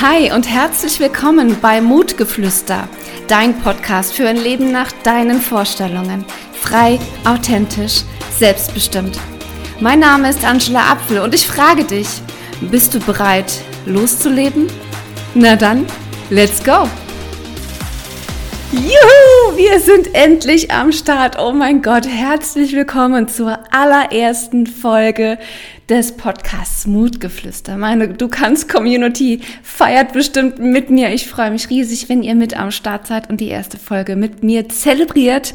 Hi und herzlich willkommen bei Mutgeflüster, dein Podcast für ein Leben nach deinen Vorstellungen. Frei, authentisch, selbstbestimmt. Mein Name ist Angela Apfel und ich frage dich, bist du bereit, loszuleben? Na dann, let's go! Juhu, wir sind endlich am Start. Oh mein Gott, herzlich willkommen zur allerersten Folge des Podcasts Mutgeflüster. Meine Du kannst Community feiert bestimmt mit mir. Ich freue mich riesig, wenn ihr mit am Start seid und die erste Folge mit mir zelebriert,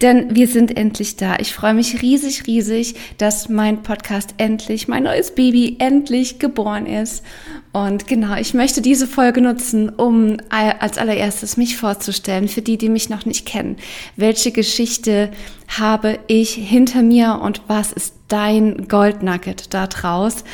denn wir sind endlich da. Ich freue mich riesig, riesig, dass mein Podcast endlich, mein neues Baby endlich geboren ist. Und genau, ich möchte diese Folge nutzen, um als allererstes mich vorzustellen, für die, die mich noch nicht kennen. Welche Geschichte habe ich hinter mir und was ist dein Goldnugget da draus?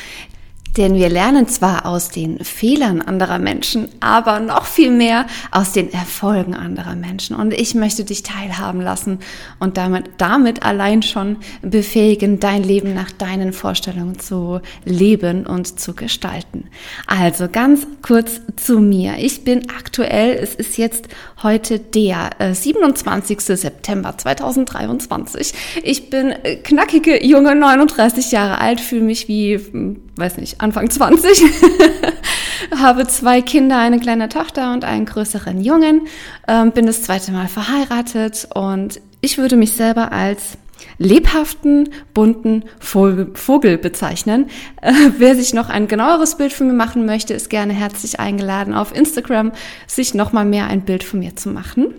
Denn wir lernen zwar aus den Fehlern anderer Menschen, aber noch viel mehr aus den Erfolgen anderer Menschen. Und ich möchte dich teilhaben lassen und damit, damit allein schon befähigen, dein Leben nach deinen Vorstellungen zu leben und zu gestalten. Also ganz kurz zu mir. Ich bin aktuell, es ist jetzt heute der 27. Äh, September 2023. Ich bin knackige junge 39 Jahre alt, fühle mich wie, hm, weiß nicht, Anfang 20, habe zwei Kinder, eine kleine Tochter und einen größeren Jungen, ähm, bin das zweite Mal verheiratet und ich würde mich selber als lebhaften, bunten Vogel, Vogel bezeichnen. Äh, wer sich noch ein genaueres Bild von mir machen möchte, ist gerne herzlich eingeladen, auf Instagram sich noch mal mehr ein Bild von mir zu machen.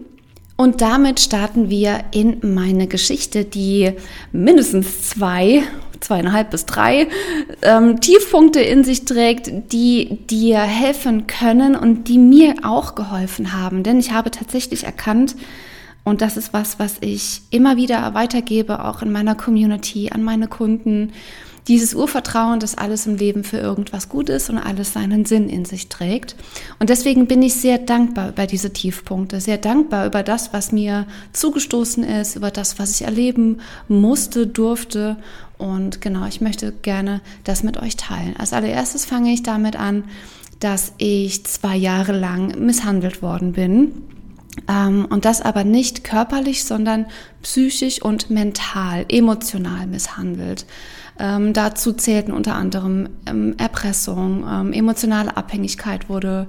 Und damit starten wir in meine Geschichte, die mindestens zwei zweieinhalb bis drei ähm, Tiefpunkte in sich trägt, die dir helfen können und die mir auch geholfen haben. Denn ich habe tatsächlich erkannt, und das ist was, was ich immer wieder weitergebe, auch in meiner Community, an meine Kunden, dieses Urvertrauen, dass alles im Leben für irgendwas gut ist und alles seinen Sinn in sich trägt. Und deswegen bin ich sehr dankbar über diese Tiefpunkte, sehr dankbar über das, was mir zugestoßen ist, über das, was ich erleben musste, durfte und genau, ich möchte gerne das mit euch teilen. Als allererstes fange ich damit an, dass ich zwei Jahre lang misshandelt worden bin. Ähm, und das aber nicht körperlich, sondern psychisch und mental, emotional misshandelt. Ähm, dazu zählten unter anderem ähm, Erpressung, ähm, emotionale Abhängigkeit wurde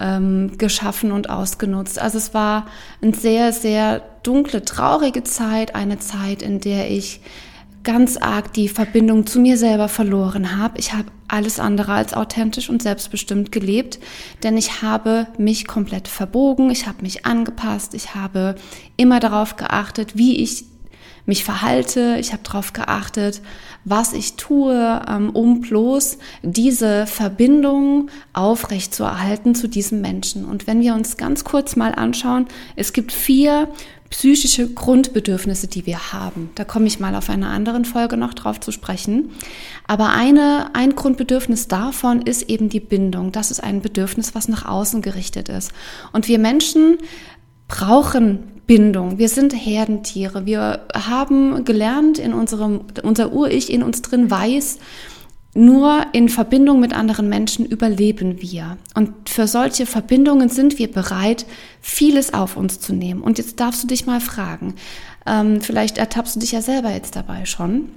ähm, geschaffen und ausgenutzt. Also es war eine sehr, sehr dunkle, traurige Zeit, eine Zeit, in der ich ganz arg die Verbindung zu mir selber verloren habe. Ich habe alles andere als authentisch und selbstbestimmt gelebt, denn ich habe mich komplett verbogen, ich habe mich angepasst, ich habe immer darauf geachtet, wie ich mich verhalte, ich habe darauf geachtet, was ich tue, ähm, um bloß diese Verbindung aufrechtzuerhalten zu diesem Menschen. Und wenn wir uns ganz kurz mal anschauen, es gibt vier psychische Grundbedürfnisse, die wir haben. Da komme ich mal auf einer anderen Folge noch drauf zu sprechen. Aber eine, ein Grundbedürfnis davon ist eben die Bindung. Das ist ein Bedürfnis, was nach außen gerichtet ist. Und wir Menschen brauchen Bindung. Wir sind Herdentiere. Wir haben gelernt in unserem, unser Ur-Ich in uns drin weiß, nur in Verbindung mit anderen Menschen überleben wir. Und für solche Verbindungen sind wir bereit, vieles auf uns zu nehmen. Und jetzt darfst du dich mal fragen, ähm, vielleicht ertappst du dich ja selber jetzt dabei schon.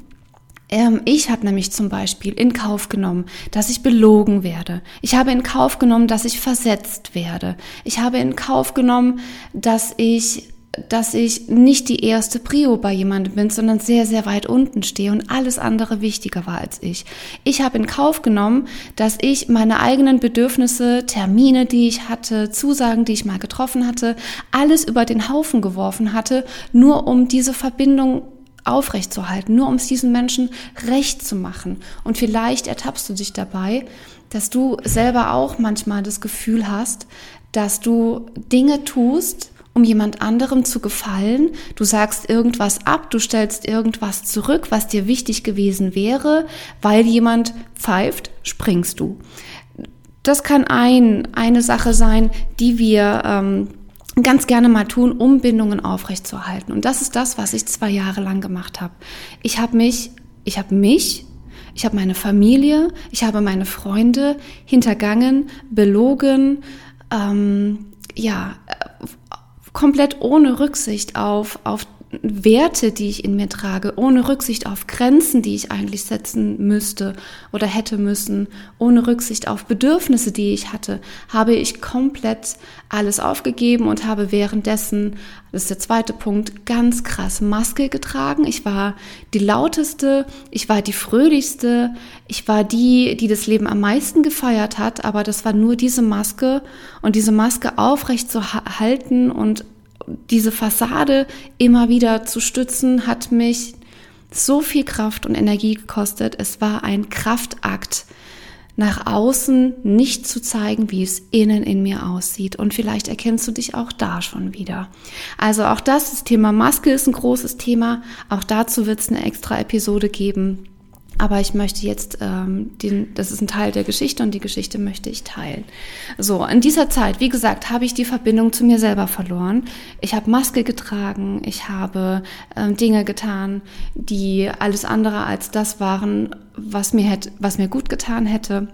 Ähm, ich habe nämlich zum Beispiel in Kauf genommen, dass ich belogen werde. Ich habe in Kauf genommen, dass ich versetzt werde. Ich habe in Kauf genommen, dass ich dass ich nicht die erste Prio bei jemandem bin, sondern sehr, sehr weit unten stehe und alles andere wichtiger war als ich. Ich habe in Kauf genommen, dass ich meine eigenen Bedürfnisse, Termine, die ich hatte, Zusagen, die ich mal getroffen hatte, alles über den Haufen geworfen hatte, nur um diese Verbindung aufrechtzuerhalten, nur um es diesen Menschen recht zu machen. Und vielleicht ertappst du dich dabei, dass du selber auch manchmal das Gefühl hast, dass du Dinge tust, um jemand anderem zu gefallen. Du sagst irgendwas ab, du stellst irgendwas zurück, was dir wichtig gewesen wäre, weil jemand pfeift, springst du. Das kann ein, eine Sache sein, die wir ähm, ganz gerne mal tun, um Bindungen aufrechtzuerhalten. Und das ist das, was ich zwei Jahre lang gemacht habe. Ich habe mich, ich habe mich ich habe meine Familie, ich habe meine Freunde hintergangen, belogen, ähm, ja, äh, komplett ohne Rücksicht auf, auf Werte, die ich in mir trage, ohne Rücksicht auf Grenzen, die ich eigentlich setzen müsste oder hätte müssen, ohne Rücksicht auf Bedürfnisse, die ich hatte, habe ich komplett alles aufgegeben und habe währenddessen, das ist der zweite Punkt, ganz krass Maske getragen. Ich war die lauteste, ich war die fröhlichste, ich war die, die das Leben am meisten gefeiert hat, aber das war nur diese Maske und diese Maske aufrecht zu halten und diese Fassade immer wieder zu stützen, hat mich so viel Kraft und Energie gekostet. Es war ein Kraftakt, nach außen nicht zu zeigen, wie es innen in mir aussieht. Und vielleicht erkennst du dich auch da schon wieder. Also auch das, das Thema Maske ist ein großes Thema. Auch dazu wird es eine extra Episode geben. Aber ich möchte jetzt, ähm, den, das ist ein Teil der Geschichte und die Geschichte möchte ich teilen. So, in dieser Zeit, wie gesagt, habe ich die Verbindung zu mir selber verloren. Ich habe Maske getragen, ich habe ähm, Dinge getan, die alles andere als das waren, was mir, hätte, was mir gut getan hätte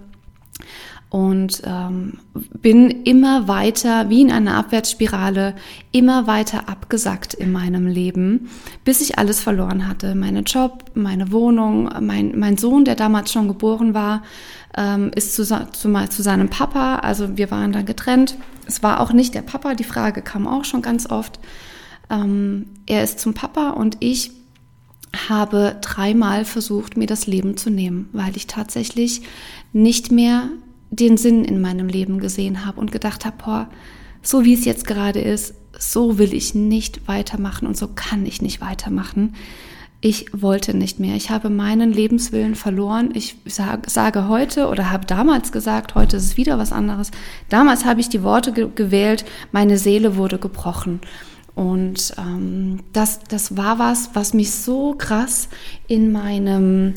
und ähm, bin immer weiter, wie in einer Abwärtsspirale, immer weiter abgesackt in meinem Leben, bis ich alles verloren hatte. Meine Job, meine Wohnung, mein, mein Sohn, der damals schon geboren war, ähm, ist zu, zu, zu seinem Papa. Also wir waren dann getrennt. Es war auch nicht der Papa, die Frage kam auch schon ganz oft. Ähm, er ist zum Papa und ich habe dreimal versucht, mir das Leben zu nehmen, weil ich tatsächlich nicht mehr den Sinn in meinem Leben gesehen habe und gedacht habe, boah, so wie es jetzt gerade ist, so will ich nicht weitermachen und so kann ich nicht weitermachen. Ich wollte nicht mehr. Ich habe meinen Lebenswillen verloren. Ich sage heute oder habe damals gesagt, heute ist es wieder was anderes. Damals habe ich die Worte ge gewählt, meine Seele wurde gebrochen. Und ähm, das, das war was, was mich so krass in meinem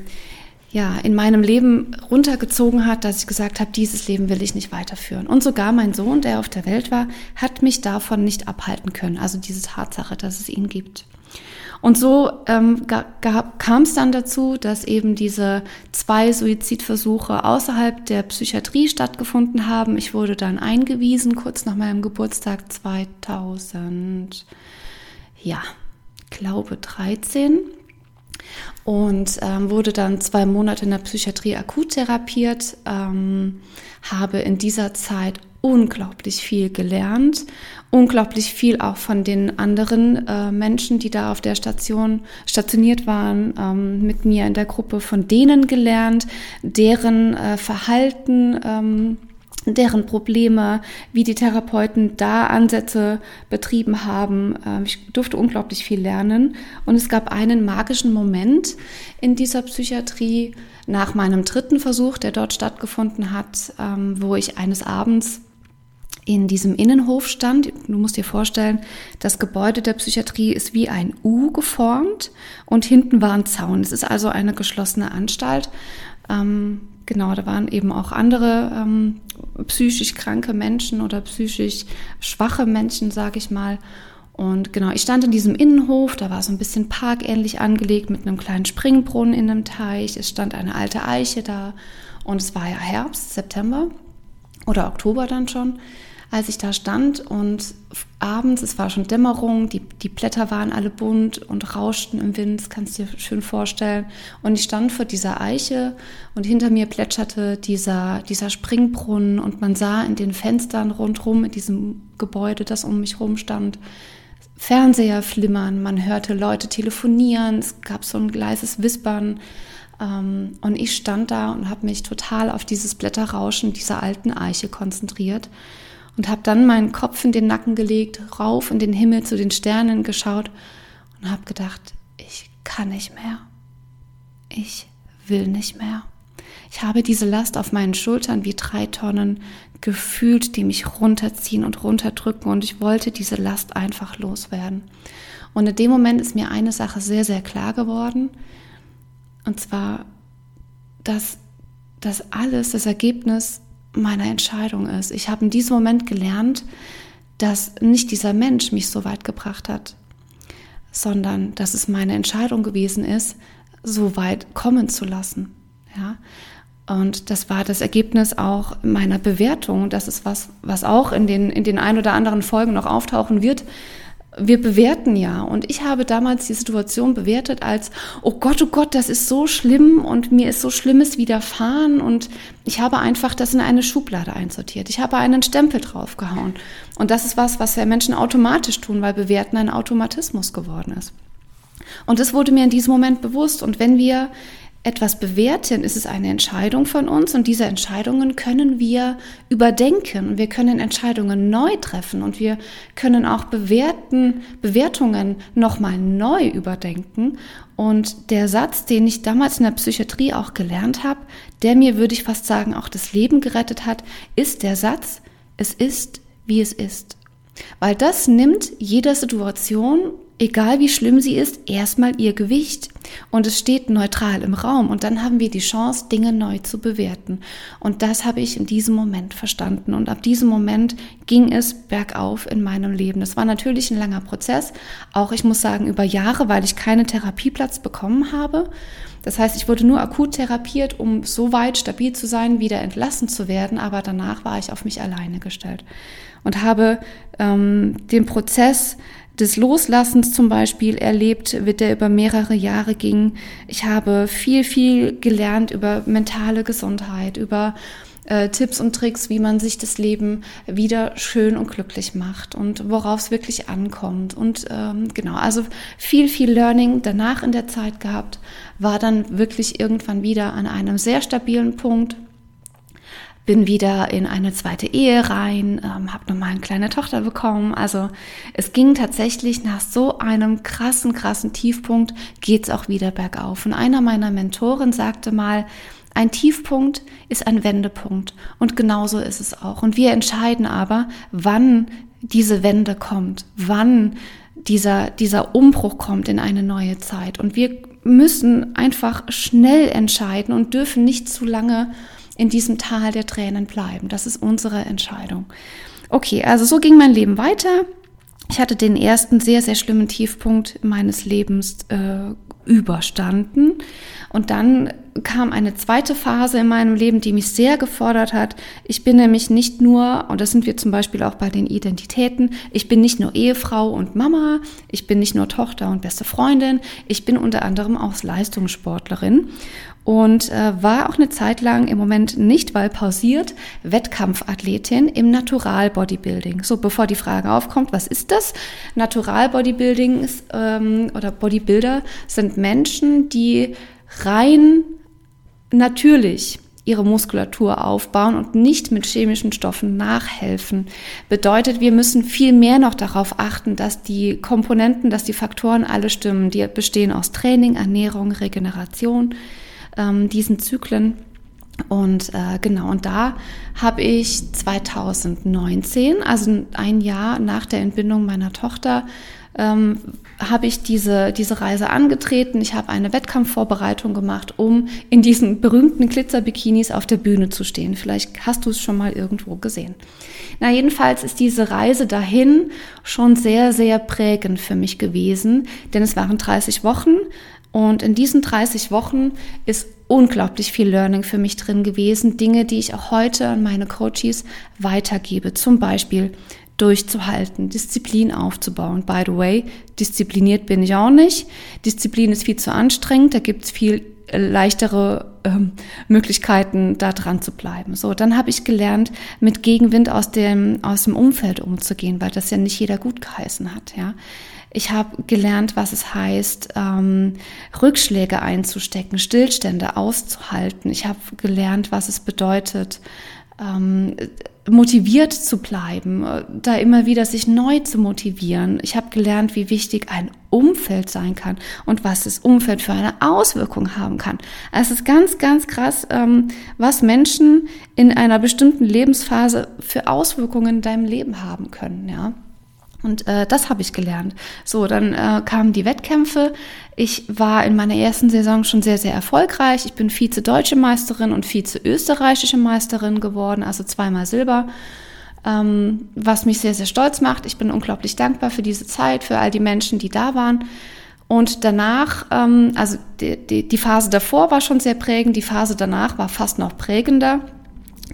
ja, in meinem Leben runtergezogen hat, dass ich gesagt habe, dieses Leben will ich nicht weiterführen. Und sogar mein Sohn, der auf der Welt war, hat mich davon nicht abhalten können. Also diese Tatsache, dass es ihn gibt. Und so ähm, kam es dann dazu, dass eben diese zwei Suizidversuche außerhalb der Psychiatrie stattgefunden haben. Ich wurde dann eingewiesen, kurz nach meinem Geburtstag 2000, ja, glaube 13 und ähm, wurde dann zwei Monate in der Psychiatrie akut therapiert, ähm, habe in dieser Zeit unglaublich viel gelernt, unglaublich viel auch von den anderen äh, Menschen, die da auf der Station stationiert waren, ähm, mit mir in der Gruppe von denen gelernt, deren äh, Verhalten ähm, deren Probleme, wie die Therapeuten da Ansätze betrieben haben. Ähm, ich durfte unglaublich viel lernen und es gab einen magischen Moment in dieser Psychiatrie nach meinem dritten Versuch, der dort stattgefunden hat, ähm, wo ich eines Abends in diesem Innenhof stand. Du musst dir vorstellen, das Gebäude der Psychiatrie ist wie ein U geformt und hinten war ein Zaun. Es ist also eine geschlossene Anstalt. Ähm, genau, da waren eben auch andere ähm, psychisch kranke Menschen oder psychisch schwache Menschen, sage ich mal. Und genau, ich stand in diesem Innenhof, da war so ein bisschen parkähnlich angelegt mit einem kleinen Springbrunnen in einem Teich. Es stand eine alte Eiche da und es war ja Herbst, September oder Oktober dann schon als ich da stand und abends, es war schon Dämmerung, die, die Blätter waren alle bunt und rauschten im Wind, das kannst du dir schön vorstellen. Und ich stand vor dieser Eiche und hinter mir plätscherte dieser, dieser Springbrunnen und man sah in den Fenstern rundherum in diesem Gebäude, das um mich rum stand, Fernseher flimmern, man hörte Leute telefonieren, es gab so ein leises Wispern. Ähm, und ich stand da und habe mich total auf dieses Blätterrauschen dieser alten Eiche konzentriert und habe dann meinen Kopf in den Nacken gelegt, rauf in den Himmel zu den Sternen geschaut und habe gedacht, ich kann nicht mehr. Ich will nicht mehr. Ich habe diese Last auf meinen Schultern wie drei Tonnen gefühlt, die mich runterziehen und runterdrücken und ich wollte diese Last einfach loswerden. Und in dem Moment ist mir eine Sache sehr, sehr klar geworden. Und zwar, dass das alles, das Ergebnis meiner Entscheidung ist. Ich habe in diesem Moment gelernt, dass nicht dieser Mensch mich so weit gebracht hat, sondern dass es meine Entscheidung gewesen ist, so weit kommen zu lassen. Ja. Und das war das Ergebnis auch meiner Bewertung. Das ist was, was auch in den, in den ein oder anderen Folgen noch auftauchen wird. Wir bewerten ja. Und ich habe damals die Situation bewertet als, oh Gott, oh Gott, das ist so schlimm und mir ist so Schlimmes widerfahren. Und ich habe einfach das in eine Schublade einsortiert. Ich habe einen Stempel draufgehauen. Und das ist was, was ja Menschen automatisch tun, weil Bewerten ein Automatismus geworden ist. Und das wurde mir in diesem Moment bewusst. Und wenn wir etwas bewerten, ist es eine Entscheidung von uns und diese Entscheidungen können wir überdenken. Wir können Entscheidungen neu treffen und wir können auch bewerten, Bewertungen nochmal neu überdenken. Und der Satz, den ich damals in der Psychiatrie auch gelernt habe, der mir, würde ich fast sagen, auch das Leben gerettet hat, ist der Satz, es ist, wie es ist. Weil das nimmt jeder Situation egal wie schlimm sie ist, erstmal ihr Gewicht und es steht neutral im Raum und dann haben wir die Chance, Dinge neu zu bewerten. Und das habe ich in diesem Moment verstanden und ab diesem Moment ging es bergauf in meinem Leben. Das war natürlich ein langer Prozess, auch ich muss sagen über Jahre, weil ich keinen Therapieplatz bekommen habe. Das heißt, ich wurde nur akut therapiert, um so weit stabil zu sein, wieder entlassen zu werden, aber danach war ich auf mich alleine gestellt und habe ähm, den Prozess des Loslassens zum Beispiel erlebt, wird der über mehrere Jahre ging. Ich habe viel, viel gelernt über mentale Gesundheit, über äh, Tipps und Tricks, wie man sich das Leben wieder schön und glücklich macht und worauf es wirklich ankommt. Und ähm, genau, also viel, viel Learning danach in der Zeit gehabt, war dann wirklich irgendwann wieder an einem sehr stabilen Punkt bin wieder in eine zweite Ehe rein, ähm, habe nochmal eine kleine Tochter bekommen. Also es ging tatsächlich nach so einem krassen, krassen Tiefpunkt, geht's auch wieder bergauf. Und einer meiner Mentoren sagte mal, ein Tiefpunkt ist ein Wendepunkt. Und genauso ist es auch. Und wir entscheiden aber, wann diese Wende kommt, wann dieser, dieser Umbruch kommt in eine neue Zeit. Und wir müssen einfach schnell entscheiden und dürfen nicht zu lange in diesem Tal der Tränen bleiben. Das ist unsere Entscheidung. Okay, also so ging mein Leben weiter. Ich hatte den ersten sehr, sehr schlimmen Tiefpunkt meines Lebens äh, überstanden. Und dann kam eine zweite Phase in meinem Leben, die mich sehr gefordert hat. Ich bin nämlich nicht nur, und das sind wir zum Beispiel auch bei den Identitäten, ich bin nicht nur Ehefrau und Mama, ich bin nicht nur Tochter und beste Freundin, ich bin unter anderem auch Leistungssportlerin und äh, war auch eine Zeit lang im Moment nicht, weil pausiert, Wettkampfathletin im Natural Bodybuilding. So, bevor die Frage aufkommt, was ist das? Natural Bodybuilding ist, ähm, oder Bodybuilder sind Menschen, die rein natürlich ihre Muskulatur aufbauen und nicht mit chemischen Stoffen nachhelfen. Bedeutet, wir müssen viel mehr noch darauf achten, dass die Komponenten, dass die Faktoren alle stimmen. Die bestehen aus Training, Ernährung, Regeneration ähm, diesen Zyklen. Und äh, genau, und da habe ich 2019, also ein Jahr nach der Entbindung meiner Tochter, ähm, habe ich diese, diese Reise angetreten. Ich habe eine Wettkampfvorbereitung gemacht, um in diesen berühmten Glitzerbikinis auf der Bühne zu stehen. Vielleicht hast du es schon mal irgendwo gesehen. Na, jedenfalls ist diese Reise dahin schon sehr, sehr prägend für mich gewesen, denn es waren 30 Wochen und in diesen 30 Wochen ist unglaublich viel Learning für mich drin gewesen. Dinge, die ich auch heute an meine Coaches weitergebe. Zum Beispiel durchzuhalten, Disziplin aufzubauen. By the way, diszipliniert bin ich auch nicht. Disziplin ist viel zu anstrengend. Da gibt's viel äh, leichtere ähm, Möglichkeiten, da dran zu bleiben. So, dann habe ich gelernt, mit Gegenwind aus dem, aus dem Umfeld umzugehen, weil das ja nicht jeder gut geheißen hat. Ja. Ich habe gelernt, was es heißt, ähm, Rückschläge einzustecken, Stillstände auszuhalten. Ich habe gelernt, was es bedeutet, ähm, motiviert zu bleiben, da immer wieder sich neu zu motivieren. Ich habe gelernt, wie wichtig ein Umfeld sein kann und was das Umfeld für eine Auswirkung haben kann. Es ist ganz, ganz krass, ähm, was Menschen in einer bestimmten Lebensphase für Auswirkungen in deinem Leben haben können. Ja. Und äh, das habe ich gelernt. So, dann äh, kamen die Wettkämpfe. Ich war in meiner ersten Saison schon sehr, sehr erfolgreich. Ich bin Vize-Deutsche Meisterin und Vize-Österreichische Meisterin geworden, also zweimal Silber, ähm, was mich sehr, sehr stolz macht. Ich bin unglaublich dankbar für diese Zeit, für all die Menschen, die da waren. Und danach, ähm, also die, die, die Phase davor war schon sehr prägend, die Phase danach war fast noch prägender,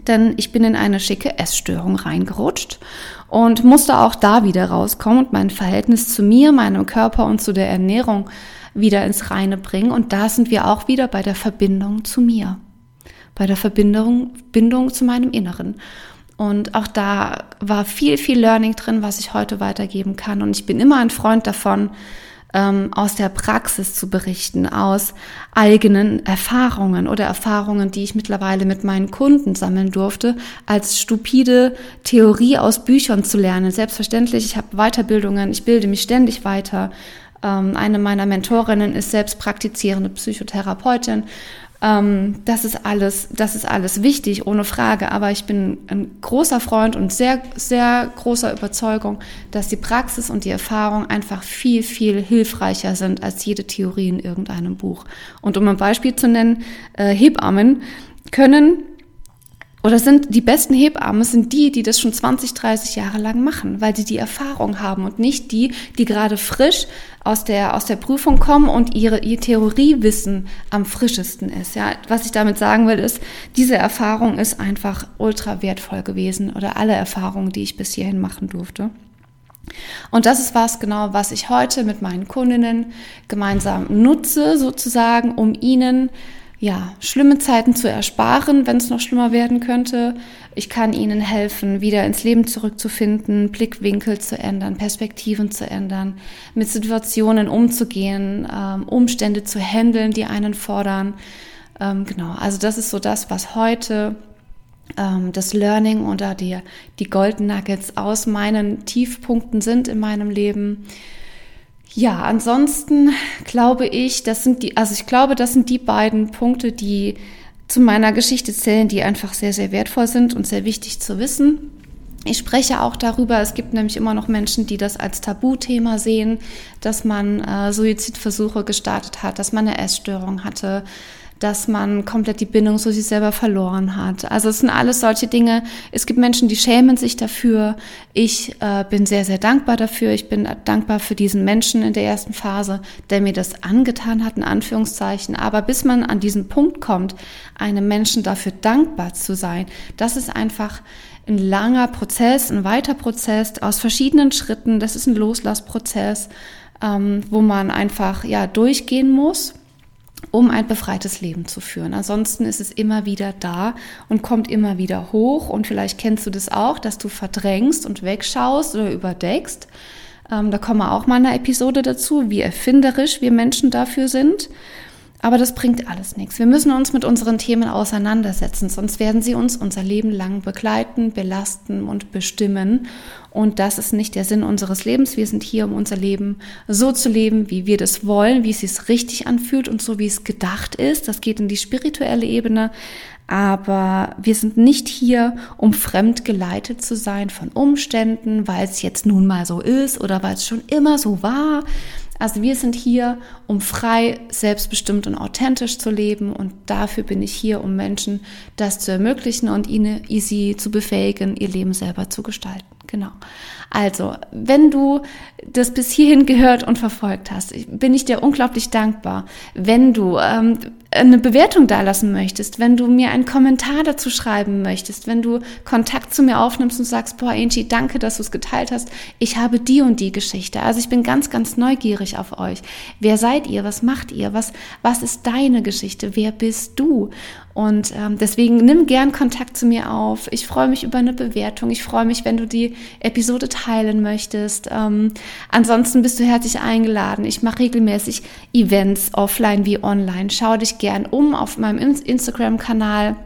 denn ich bin in eine schicke Essstörung reingerutscht und musste auch da wieder rauskommen und mein Verhältnis zu mir, meinem Körper und zu der Ernährung wieder ins Reine bringen. Und da sind wir auch wieder bei der Verbindung zu mir, bei der Verbindung, Bindung zu meinem Inneren. Und auch da war viel, viel Learning drin, was ich heute weitergeben kann. Und ich bin immer ein Freund davon, ähm, aus der Praxis zu berichten, aus eigenen Erfahrungen oder Erfahrungen, die ich mittlerweile mit meinen Kunden sammeln durfte, als stupide Theorie aus Büchern zu lernen. Selbstverständlich, ich habe Weiterbildungen, ich bilde mich ständig weiter. Ähm, eine meiner Mentorinnen ist selbst praktizierende Psychotherapeutin ähm, das ist alles, das ist alles wichtig, ohne Frage. Aber ich bin ein großer Freund und sehr, sehr großer Überzeugung, dass die Praxis und die Erfahrung einfach viel, viel hilfreicher sind als jede Theorie in irgendeinem Buch. Und um ein Beispiel zu nennen, äh, Hebammen können oder sind die besten Hebammen sind die, die das schon 20, 30 Jahre lang machen, weil sie die Erfahrung haben und nicht die, die gerade frisch aus der, aus der Prüfung kommen und ihre, ihr Theoriewissen am frischesten ist. Ja, was ich damit sagen will, ist, diese Erfahrung ist einfach ultra wertvoll gewesen oder alle Erfahrungen, die ich bis hierhin machen durfte. Und das ist was genau, was ich heute mit meinen Kundinnen gemeinsam nutze, sozusagen, um ihnen ja, schlimme Zeiten zu ersparen, wenn es noch schlimmer werden könnte. Ich kann ihnen helfen, wieder ins Leben zurückzufinden, Blickwinkel zu ändern, Perspektiven zu ändern, mit Situationen umzugehen, ähm, Umstände zu handeln, die einen fordern. Ähm, genau, also das ist so das, was heute ähm, das Learning oder die, die Golden Nuggets aus meinen Tiefpunkten sind in meinem Leben. Ja, ansonsten glaube ich, das sind die, also ich glaube, das sind die beiden Punkte, die zu meiner Geschichte zählen, die einfach sehr, sehr wertvoll sind und sehr wichtig zu wissen. Ich spreche auch darüber, es gibt nämlich immer noch Menschen, die das als Tabuthema sehen, dass man äh, Suizidversuche gestartet hat, dass man eine Essstörung hatte, dass man komplett die Bindung zu sich selber verloren hat. Also es sind alles solche Dinge. Es gibt Menschen, die schämen sich dafür. Ich äh, bin sehr, sehr dankbar dafür. Ich bin dankbar für diesen Menschen in der ersten Phase, der mir das angetan hat, in Anführungszeichen. Aber bis man an diesen Punkt kommt, einem Menschen dafür dankbar zu sein, das ist einfach ein langer Prozess, ein weiter Prozess aus verschiedenen Schritten. Das ist ein Loslassprozess, ähm, wo man einfach ja durchgehen muss um ein befreites Leben zu führen. Ansonsten ist es immer wieder da und kommt immer wieder hoch. Und vielleicht kennst du das auch, dass du verdrängst und wegschaust oder überdeckst. Ähm, da kommen wir auch mal eine Episode dazu, wie erfinderisch wir Menschen dafür sind. Aber das bringt alles nichts. Wir müssen uns mit unseren Themen auseinandersetzen, sonst werden sie uns unser Leben lang begleiten, belasten und bestimmen. Und das ist nicht der Sinn unseres Lebens. Wir sind hier, um unser Leben so zu leben, wie wir das wollen, wie es sich richtig anfühlt und so, wie es gedacht ist. Das geht in die spirituelle Ebene. Aber wir sind nicht hier, um fremd geleitet zu sein von Umständen, weil es jetzt nun mal so ist oder weil es schon immer so war, also wir sind hier, um frei, selbstbestimmt und authentisch zu leben und dafür bin ich hier, um Menschen das zu ermöglichen und ihnen easy zu befähigen, ihr Leben selber zu gestalten. Genau. Also, wenn du das bis hierhin gehört und verfolgt hast, bin ich dir unglaublich dankbar. Wenn du ähm, eine Bewertung dalassen möchtest, wenn du mir einen Kommentar dazu schreiben möchtest, wenn du Kontakt zu mir aufnimmst und sagst, boah, Angie, danke, dass du es geteilt hast. Ich habe die und die Geschichte. Also ich bin ganz, ganz neugierig auf euch. Wer seid ihr? Was macht ihr? Was, was ist deine Geschichte? Wer bist du? Und ähm, deswegen nimm gern Kontakt zu mir auf. Ich freue mich über eine Bewertung. Ich freue mich, wenn du die Episode teilen möchtest. Ähm, ansonsten bist du herzlich eingeladen. Ich mache regelmäßig Events offline wie online. Schau dich gern um auf meinem Instagram-Kanal.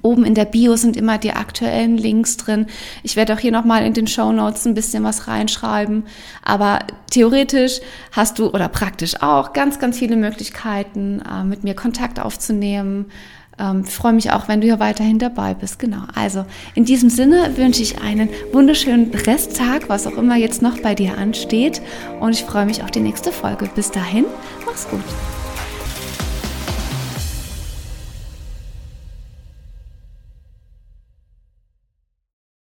Oben in der Bio sind immer die aktuellen Links drin. Ich werde auch hier nochmal in den Show Notes ein bisschen was reinschreiben. Aber theoretisch hast du oder praktisch auch ganz, ganz viele Möglichkeiten, äh, mit mir Kontakt aufzunehmen ähm, freue mich auch, wenn du hier weiterhin dabei bist. Genau. Also in diesem Sinne wünsche ich einen wunderschönen Resttag, was auch immer jetzt noch bei dir ansteht. Und ich freue mich auf die nächste Folge. Bis dahin, mach's gut.